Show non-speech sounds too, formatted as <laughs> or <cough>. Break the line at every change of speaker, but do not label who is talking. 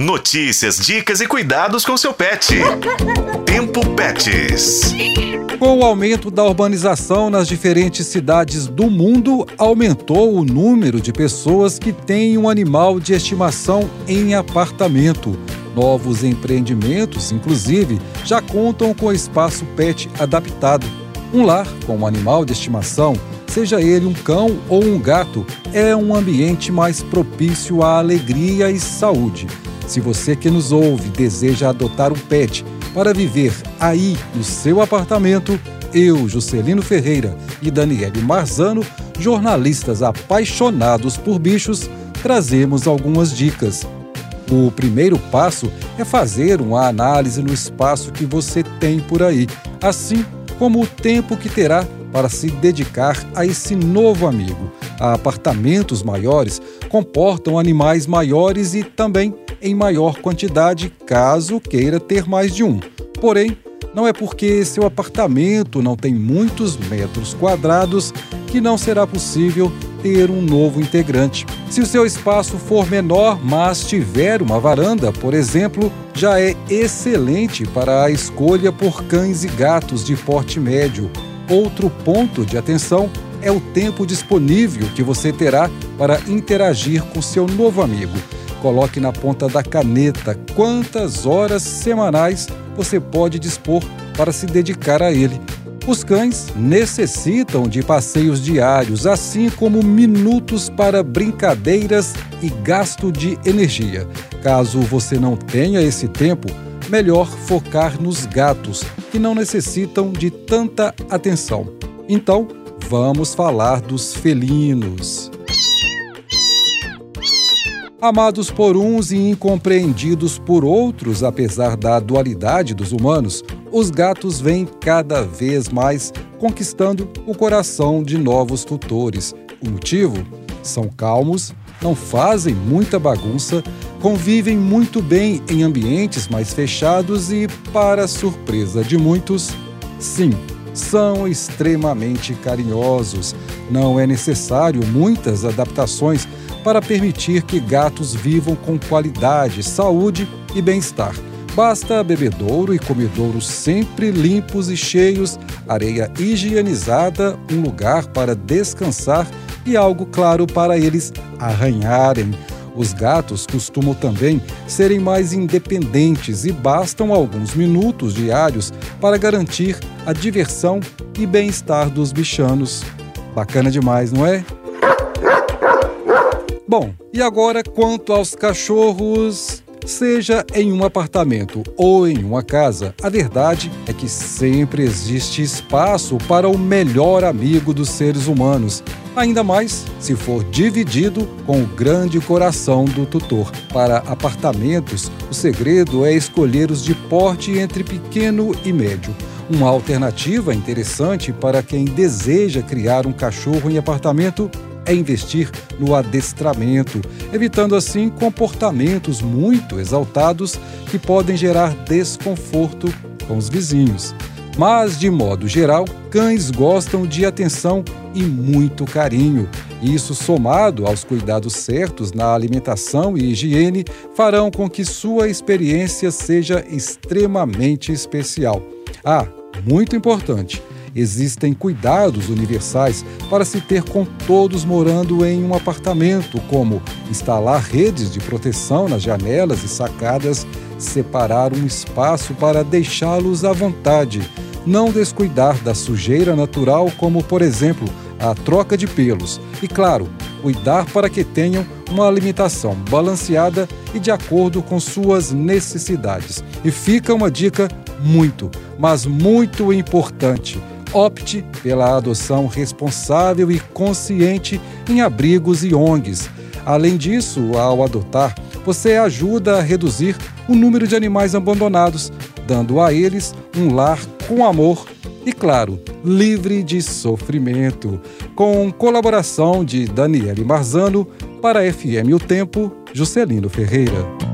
Notícias, dicas e cuidados com seu pet. <laughs> Tempo Pets.
Com o aumento da urbanização nas diferentes cidades do mundo, aumentou o número de pessoas que têm um animal de estimação em apartamento. Novos empreendimentos, inclusive, já contam com espaço pet adaptado. Um lar com um animal de estimação, seja ele um cão ou um gato, é um ambiente mais propício à alegria e saúde. Se você que nos ouve deseja adotar um pet para viver aí no seu apartamento, eu, Juscelino Ferreira e Daniele Marzano, jornalistas apaixonados por bichos, trazemos algumas dicas. O primeiro passo é fazer uma análise no espaço que você tem por aí, assim como o tempo que terá para se dedicar a esse novo amigo. Apartamentos maiores comportam animais maiores e também em maior quantidade, caso queira ter mais de um. Porém, não é porque seu apartamento não tem muitos metros quadrados que não será possível ter um novo integrante. Se o seu espaço for menor, mas tiver uma varanda, por exemplo, já é excelente para a escolha por cães e gatos de porte médio. Outro ponto de atenção é o tempo disponível que você terá para interagir com seu novo amigo. Coloque na ponta da caneta quantas horas semanais você pode dispor para se dedicar a ele. Os cães necessitam de passeios diários, assim como minutos para brincadeiras e gasto de energia. Caso você não tenha esse tempo, melhor focar nos gatos, que não necessitam de tanta atenção. Então, vamos falar dos felinos. Amados por uns e incompreendidos por outros, apesar da dualidade dos humanos, os gatos vêm cada vez mais conquistando o coração de novos tutores. O motivo? São calmos, não fazem muita bagunça, convivem muito bem em ambientes mais fechados e, para surpresa de muitos, sim, são extremamente carinhosos. Não é necessário muitas adaptações para permitir que gatos vivam com qualidade, saúde e bem-estar. Basta bebedouro e comedouro sempre limpos e cheios, areia higienizada, um lugar para descansar e algo claro para eles arranharem. Os gatos costumam também serem mais independentes e bastam alguns minutos diários para garantir a diversão e bem-estar dos bichanos. Bacana demais, não é? Bom, e agora quanto aos cachorros, seja em um apartamento ou em uma casa, a verdade é que sempre existe espaço para o melhor amigo dos seres humanos. Ainda mais se for dividido com o grande coração do tutor. Para apartamentos, o segredo é escolher os de porte entre pequeno e médio. Uma alternativa interessante para quem deseja criar um cachorro em apartamento é investir no adestramento, evitando assim comportamentos muito exaltados que podem gerar desconforto com os vizinhos. Mas, de modo geral, cães gostam de atenção e muito carinho. Isso, somado aos cuidados certos na alimentação e higiene, farão com que sua experiência seja extremamente especial. Ah, muito importante! Existem cuidados universais para se ter com todos morando em um apartamento, como instalar redes de proteção nas janelas e sacadas, separar um espaço para deixá-los à vontade, não descuidar da sujeira natural, como por exemplo a troca de pelos, e claro, cuidar para que tenham uma alimentação balanceada e de acordo com suas necessidades. E fica uma dica muito, mas muito importante opte pela adoção responsável e consciente em abrigos e ONGs. Além disso, ao adotar, você ajuda a reduzir o número de animais abandonados, dando a eles um lar com amor e, claro, livre de sofrimento. Com colaboração de Daniele Marzano, para FM O Tempo, Juscelino Ferreira.